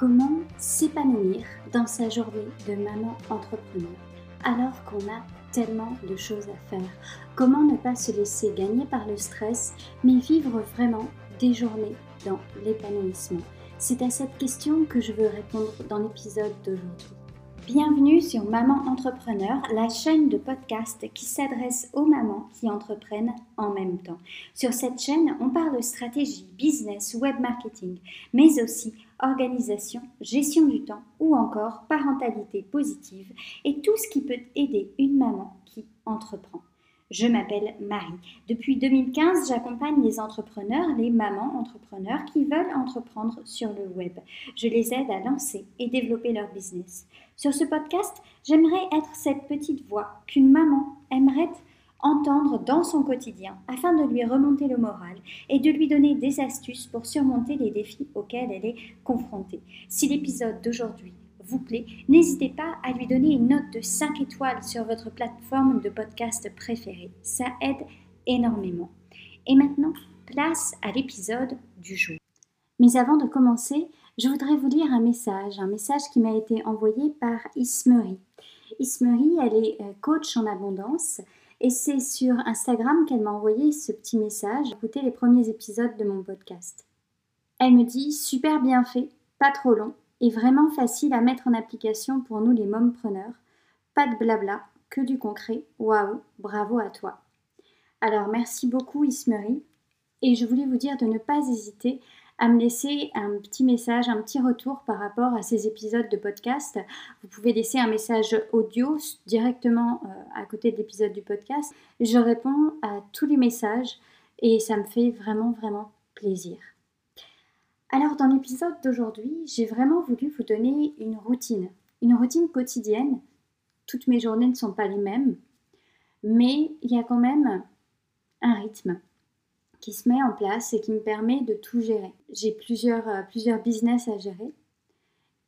Comment s'épanouir dans sa journée de maman entrepreneur alors qu'on a tellement de choses à faire Comment ne pas se laisser gagner par le stress mais vivre vraiment des journées dans l'épanouissement? C'est à cette question que je veux répondre dans l'épisode d'aujourd'hui. Bienvenue sur Maman Entrepreneur, la chaîne de podcast qui s'adresse aux mamans qui entreprennent en même temps. Sur cette chaîne, on parle stratégie, business, web marketing, mais aussi organisation, gestion du temps ou encore parentalité positive et tout ce qui peut aider une maman qui entreprend. Je m'appelle Marie. Depuis 2015, j'accompagne les entrepreneurs, les mamans entrepreneurs qui veulent entreprendre sur le web. Je les aide à lancer et développer leur business. Sur ce podcast, j'aimerais être cette petite voix qu'une maman aimerait entendre dans son quotidien afin de lui remonter le moral et de lui donner des astuces pour surmonter les défis auxquels elle est confrontée. Si l'épisode d'aujourd'hui vous plaît, n'hésitez pas à lui donner une note de 5 étoiles sur votre plateforme de podcast préférée. Ça aide énormément. Et maintenant, place à l'épisode du jour. Mais avant de commencer, je voudrais vous lire un message, un message qui m'a été envoyé par Ismery. Ismery, elle est euh, coach en abondance et c'est sur Instagram qu'elle m'a envoyé ce petit message. Écoutez les premiers épisodes de mon podcast. Elle me dit super bien fait, pas trop long, est vraiment facile à mettre en application pour nous les mompreneurs. Pas de blabla, que du concret. Waouh, bravo à toi. Alors merci beaucoup Ismery et je voulais vous dire de ne pas hésiter à me laisser un petit message, un petit retour par rapport à ces épisodes de podcast. Vous pouvez laisser un message audio directement euh, à côté de l'épisode du podcast. Je réponds à tous les messages et ça me fait vraiment vraiment plaisir. Alors dans l'épisode d'aujourd'hui, j'ai vraiment voulu vous donner une routine, une routine quotidienne. Toutes mes journées ne sont pas les mêmes, mais il y a quand même un rythme qui se met en place et qui me permet de tout gérer. J'ai plusieurs, euh, plusieurs business à gérer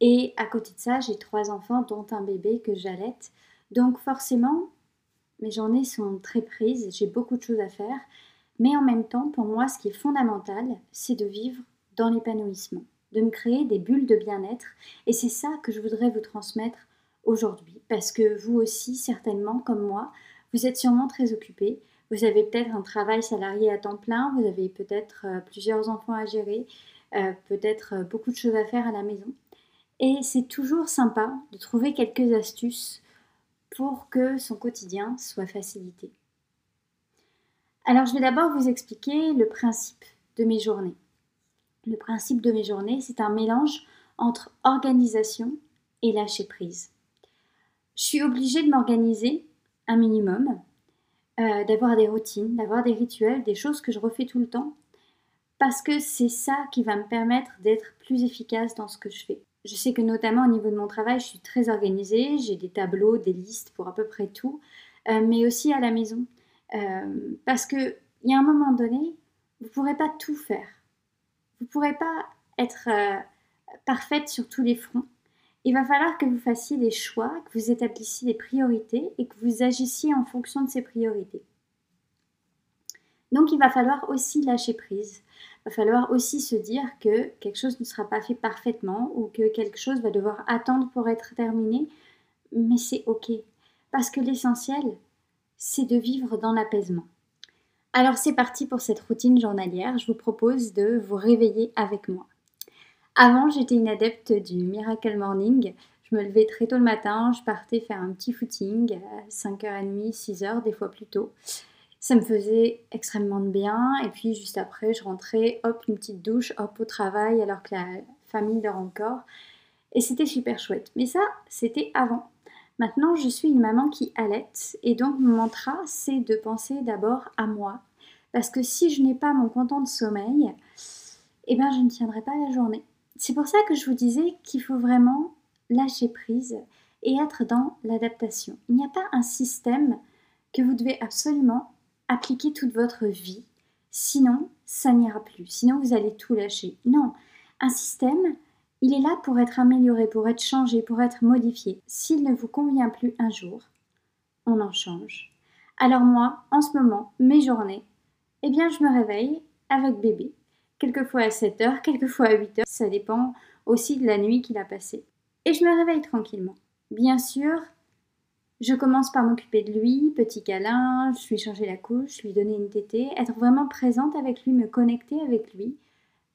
et à côté de ça, j'ai trois enfants dont un bébé que j'allaite. Donc forcément, mes journées sont très prises, j'ai beaucoup de choses à faire, mais en même temps, pour moi, ce qui est fondamental, c'est de vivre l'épanouissement, de me créer des bulles de bien-être. Et c'est ça que je voudrais vous transmettre aujourd'hui, parce que vous aussi, certainement, comme moi, vous êtes sûrement très occupé. Vous avez peut-être un travail salarié à temps plein, vous avez peut-être euh, plusieurs enfants à gérer, euh, peut-être euh, beaucoup de choses à faire à la maison. Et c'est toujours sympa de trouver quelques astuces pour que son quotidien soit facilité. Alors je vais d'abord vous expliquer le principe de mes journées. Le principe de mes journées, c'est un mélange entre organisation et lâcher prise. Je suis obligée de m'organiser un minimum, euh, d'avoir des routines, d'avoir des rituels, des choses que je refais tout le temps, parce que c'est ça qui va me permettre d'être plus efficace dans ce que je fais. Je sais que notamment au niveau de mon travail, je suis très organisée, j'ai des tableaux, des listes pour à peu près tout, euh, mais aussi à la maison. Euh, parce qu'il y a un moment donné, vous ne pourrez pas tout faire. Vous ne pourrez pas être euh, parfaite sur tous les fronts. Il va falloir que vous fassiez des choix, que vous établissiez des priorités et que vous agissiez en fonction de ces priorités. Donc il va falloir aussi lâcher prise. Il va falloir aussi se dire que quelque chose ne sera pas fait parfaitement ou que quelque chose va devoir attendre pour être terminé. Mais c'est OK. Parce que l'essentiel, c'est de vivre dans l'apaisement. Alors c'est parti pour cette routine journalière. Je vous propose de vous réveiller avec moi. Avant, j'étais une adepte du Miracle Morning. Je me levais très tôt le matin, je partais faire un petit footing à 5h30, 6h, des fois plus tôt. Ça me faisait extrêmement de bien. Et puis juste après, je rentrais, hop, une petite douche, hop, au travail, alors que la famille dort encore. Et c'était super chouette. Mais ça, c'était avant. Maintenant, je suis une maman qui allaite et donc mon mantra, c'est de penser d'abord à moi. Parce que si je n'ai pas mon content de sommeil, eh bien, je ne tiendrai pas la journée. C'est pour ça que je vous disais qu'il faut vraiment lâcher prise et être dans l'adaptation. Il n'y a pas un système que vous devez absolument appliquer toute votre vie. Sinon, ça n'ira plus. Sinon, vous allez tout lâcher. Non, un système, il est là pour être amélioré, pour être changé, pour être modifié. S'il ne vous convient plus un jour, on en change. Alors moi, en ce moment, mes journées, eh bien je me réveille avec bébé. Quelquefois à 7h, quelquefois à 8h. Ça dépend aussi de la nuit qu'il a passée. Et je me réveille tranquillement. Bien sûr, je commence par m'occuper de lui, petit câlin, lui changer la couche, lui donner une tétée, être vraiment présente avec lui, me connecter avec lui,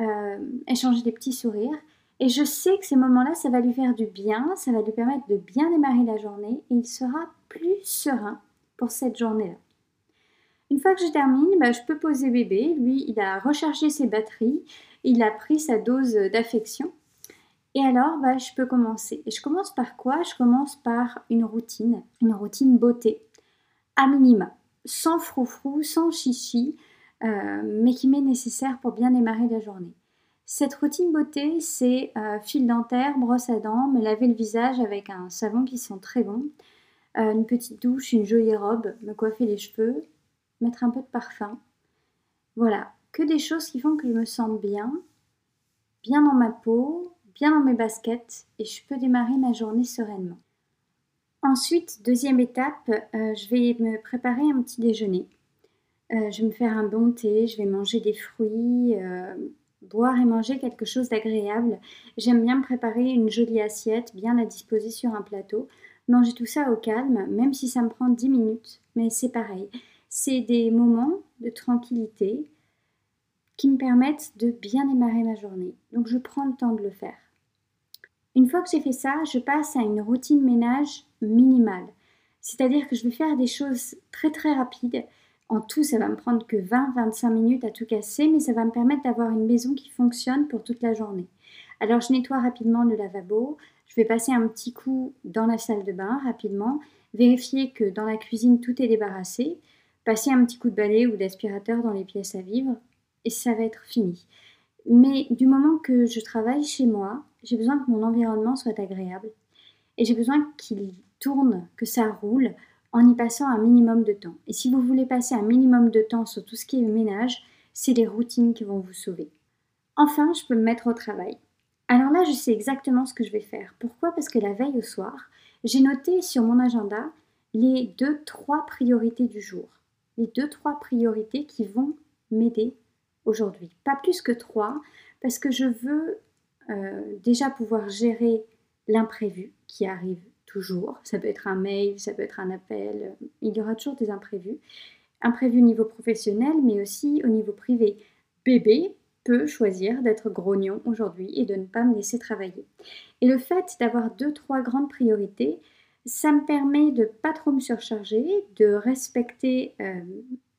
euh, échanger des petits sourires. Et je sais que ces moments-là, ça va lui faire du bien, ça va lui permettre de bien démarrer la journée et il sera plus serein pour cette journée-là. Une fois que je termine, bah, je peux poser bébé. Lui, il a rechargé ses batteries, il a pris sa dose d'affection. Et alors, bah, je peux commencer. Et je commence par quoi? Je commence par une routine, une routine beauté, à minima, sans froufrou, sans chichi, euh, mais qui m'est nécessaire pour bien démarrer la journée. Cette routine beauté, c'est euh, fil dentaire, brosse à dents, me laver le visage avec un savon qui sent très bon, euh, une petite douche, une jolie robe, me coiffer les cheveux, mettre un peu de parfum. Voilà, que des choses qui font que je me sens bien, bien dans ma peau, bien dans mes baskets et je peux démarrer ma journée sereinement. Ensuite, deuxième étape, euh, je vais me préparer un petit déjeuner. Je vais me faire un bon thé, je vais manger des fruits, boire et manger quelque chose d'agréable. J'aime bien me préparer une jolie assiette, bien la disposer sur un plateau. Manger tout ça au calme, même si ça me prend 10 minutes, mais c'est pareil. C'est des moments de tranquillité qui me permettent de bien démarrer ma journée. Donc je prends le temps de le faire. Une fois que j'ai fait ça, je passe à une routine ménage minimale. C'est-à-dire que je vais faire des choses très très rapides. En tout, ça va me prendre que 20-25 minutes à tout casser, mais ça va me permettre d'avoir une maison qui fonctionne pour toute la journée. Alors je nettoie rapidement le lavabo, je vais passer un petit coup dans la salle de bain rapidement, vérifier que dans la cuisine tout est débarrassé, passer un petit coup de balai ou d'aspirateur dans les pièces à vivre, et ça va être fini. Mais du moment que je travaille chez moi, j'ai besoin que mon environnement soit agréable. Et j'ai besoin qu'il tourne, que ça roule, en y passant un minimum de temps. Et si vous voulez passer un minimum de temps sur tout ce qui est ménage, c'est les routines qui vont vous sauver. Enfin, je peux me mettre au travail. Alors là, je sais exactement ce que je vais faire. Pourquoi? Parce que la veille au soir, j'ai noté sur mon agenda les deux, trois priorités du jour. Les deux, trois priorités qui vont m'aider aujourd'hui. Pas plus que trois, parce que je veux euh, déjà pouvoir gérer l'imprévu qui arrive toujours. Ça peut être un mail, ça peut être un appel, il y aura toujours des imprévus. Imprévus au niveau professionnel, mais aussi au niveau privé. Bébé peut choisir d'être grognon aujourd'hui et de ne pas me laisser travailler. Et le fait d'avoir deux, trois grandes priorités, ça me permet de pas trop me surcharger, de respecter euh,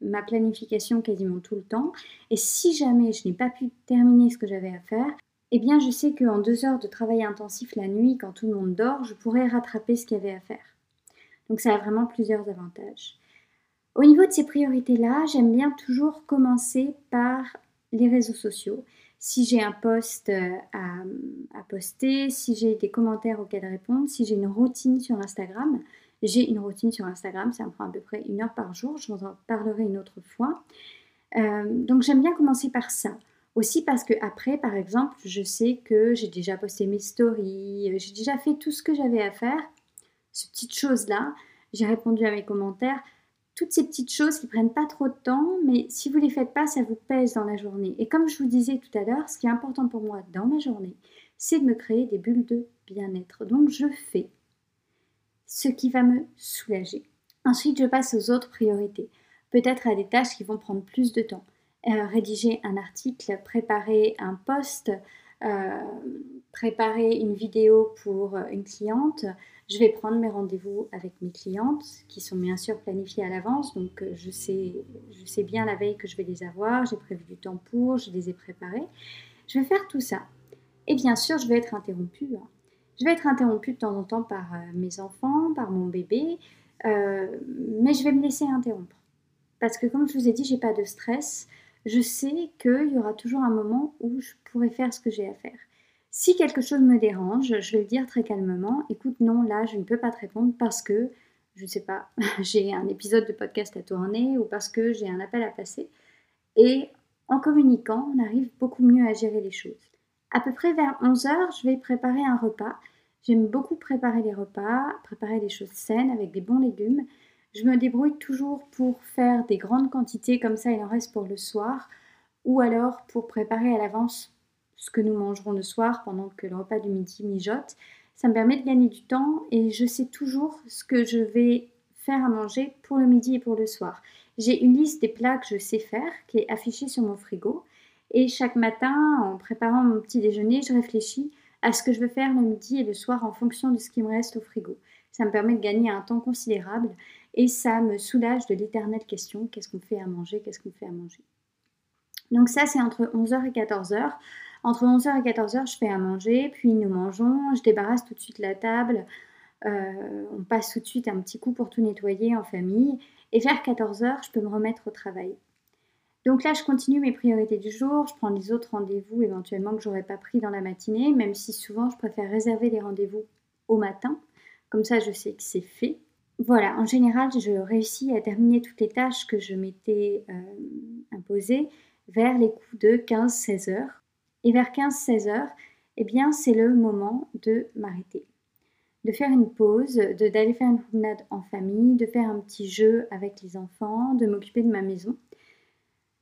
ma planification quasiment tout le temps. Et si jamais je n'ai pas pu terminer ce que j'avais à faire, eh bien je sais qu'en deux heures de travail intensif la nuit, quand tout le monde dort, je pourrais rattraper ce qu'il y avait à faire. Donc ça a vraiment plusieurs avantages. Au niveau de ces priorités-là, j'aime bien toujours commencer par les réseaux sociaux. Si j'ai un post euh, à, poster, si j'ai des commentaires auxquels répondre, si j'ai une routine sur Instagram, j'ai une routine sur Instagram, ça me prend à peu près une heure par jour, je vous en parlerai une autre fois. Euh, donc j'aime bien commencer par ça. Aussi parce que après, par exemple, je sais que j'ai déjà posté mes stories, j'ai déjà fait tout ce que j'avais à faire, ces petites choses-là, j'ai répondu à mes commentaires, toutes ces petites choses qui prennent pas trop de temps, mais si vous les faites pas, ça vous pèse dans la journée. Et comme je vous disais tout à l'heure, ce qui est important pour moi dans ma journée, c'est de me créer des bulles de bien-être. Donc je fais ce qui va me soulager. Ensuite, je passe aux autres priorités, peut-être à des tâches qui vont prendre plus de temps. Euh, rédiger un article, préparer un post, euh, préparer une vidéo pour une cliente. Je vais prendre mes rendez-vous avec mes clientes qui sont bien sûr planifiés à l'avance, donc euh, je sais, je sais bien la veille que je vais les avoir, j'ai prévu du temps pour, je les ai préparés. Je vais faire tout ça. Et bien sûr, je vais être interrompue. Hein. Je vais être interrompue de temps en temps par mes enfants, par mon bébé, mais je vais me laisser interrompre. Parce que comme je vous ai dit, j'ai pas de stress. Je sais qu'il y aura toujours un moment où je pourrai faire ce que j'ai à faire. Si quelque chose me dérange, je vais le dire très calmement. Écoute, non, là, je ne peux pas te répondre parce que, je ne sais pas, j'ai un épisode de podcast à tourner ou parce que j'ai un appel à passer. Et en communiquant, on arrive beaucoup mieux à gérer les choses. À peu près vers 11h, je vais préparer un repas. J'aime beaucoup préparer les repas, préparer des choses saines avec des bons légumes. Je me débrouille toujours pour faire des grandes quantités, comme ça il en reste pour le soir, ou alors pour préparer à l'avance ce que nous mangerons le soir pendant que le repas du midi mijote. Ça me permet de gagner du temps et je sais toujours ce que je vais faire à manger pour le midi et pour le soir. J'ai une liste des plats que je sais faire qui est affichée sur mon frigo. Et chaque matin, en préparant mon petit déjeuner, je réfléchis à ce que je veux faire le midi et le soir en fonction de ce qui me reste au frigo. Ça me permet de gagner un temps considérable et ça me soulage de l'éternelle question qu'est-ce qu'on fait à manger, qu'est-ce qu'on fait à manger. Donc ça, c'est entre 11h et 14h. Entre 11h et 14h, je fais à manger, puis nous mangeons, je débarrasse tout de suite la table, euh, on passe tout de suite un petit coup pour tout nettoyer en famille, et vers 14h, je peux me remettre au travail. Donc là, je continue mes priorités du jour, je prends les autres rendez-vous éventuellement que j'aurais pas pris dans la matinée, même si souvent je préfère réserver les rendez-vous au matin, comme ça je sais que c'est fait. Voilà, en général, je réussis à terminer toutes les tâches que je m'étais euh, imposées vers les coups de 15-16 heures. Et vers 15-16 heures, eh bien, c'est le moment de m'arrêter. De faire une pause, d'aller faire une promenade en famille, de faire un petit jeu avec les enfants, de m'occuper de ma maison,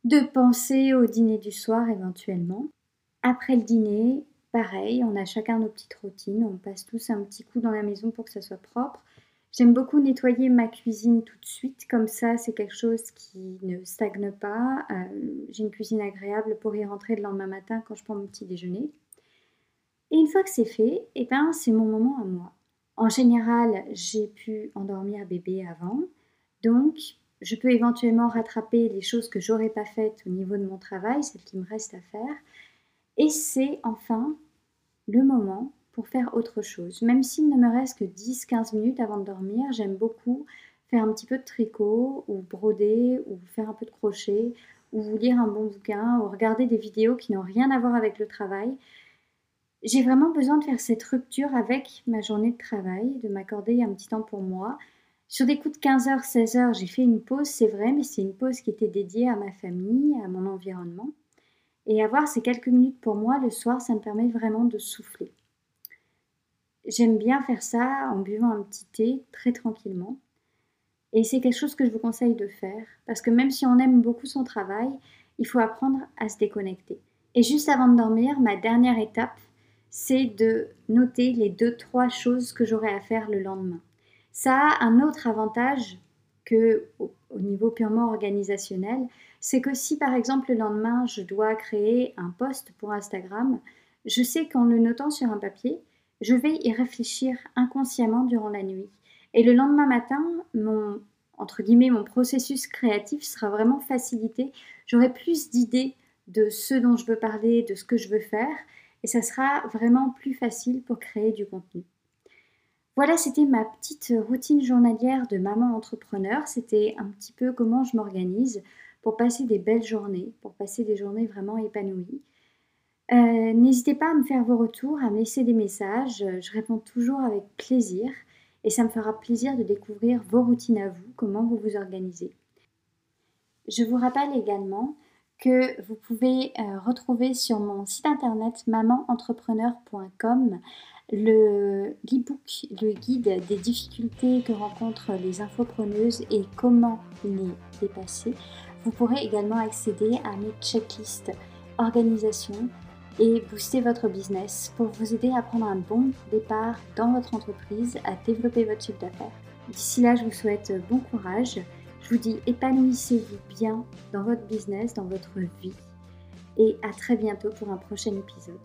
de penser au dîner du soir éventuellement. Après le dîner, pareil, on a chacun nos petites routines, on passe tous un petit coup dans la maison pour que ça soit propre. J'aime beaucoup nettoyer ma cuisine tout de suite, comme ça c'est quelque chose qui ne stagne pas. Euh, j'ai une cuisine agréable pour y rentrer le lendemain matin quand je prends mon petit déjeuner. Et une fois que c'est fait, eh ben, c'est mon moment à moi. En général, j'ai pu endormir bébé avant, donc je peux éventuellement rattraper les choses que j'aurais pas faites au niveau de mon travail, celles qui me restent à faire. Et c'est enfin le moment pour faire autre chose. Même s'il ne me reste que 10-15 minutes avant de dormir, j'aime beaucoup faire un petit peu de tricot ou broder ou faire un peu de crochet ou vous lire un bon bouquin ou regarder des vidéos qui n'ont rien à voir avec le travail. J'ai vraiment besoin de faire cette rupture avec ma journée de travail, de m'accorder un petit temps pour moi. Sur des coups de 15h, 16h, j'ai fait une pause, c'est vrai, mais c'est une pause qui était dédiée à ma famille, à mon environnement. Et avoir ces quelques minutes pour moi le soir, ça me permet vraiment de souffler. J'aime bien faire ça en buvant un petit thé très tranquillement. Et c'est quelque chose que je vous conseille de faire parce que même si on aime beaucoup son travail, il faut apprendre à se déconnecter. Et juste avant de dormir, ma dernière étape, c'est de noter les deux, trois choses que j'aurai à faire le lendemain. Ça a un autre avantage que au, niveau purement organisationnel, c'est que si par exemple le lendemain je dois créer un post pour Instagram, je sais qu'en le notant sur un papier, je vais y réfléchir inconsciemment durant la nuit. Et le lendemain matin, mon, processus créatif sera vraiment facilité. J'aurai plus d'idées de ce dont je veux parler, de ce que je veux faire, et ça sera vraiment plus facile pour créer du contenu. Voilà, c'était ma petite routine journalière de maman entrepreneur. C'était un petit peu comment je m'organise pour passer des belles journées, pour passer des journées vraiment épanouies. Euh, n'hésitez pas à me faire vos retours, à me laisser des messages. Je réponds toujours avec plaisir et ça me fera plaisir de découvrir vos routines à vous, comment vous vous organisez. Je vous rappelle également que vous pouvez euh, retrouver sur mon site internet mamanentrepreneur.com le book le guide des difficultés que rencontrent les infopreneuses et comment les dépasser. Vous pourrez également accéder à mes checklists organisation et booster votre business pour vous aider à prendre un bon départ dans votre entreprise, à développer votre chiffre d'affaires. D'ici là, je vous souhaite bon courage. Je vous dis épanouissez-vous bien dans votre business, dans votre vie. Et à très bientôt pour un prochain épisode.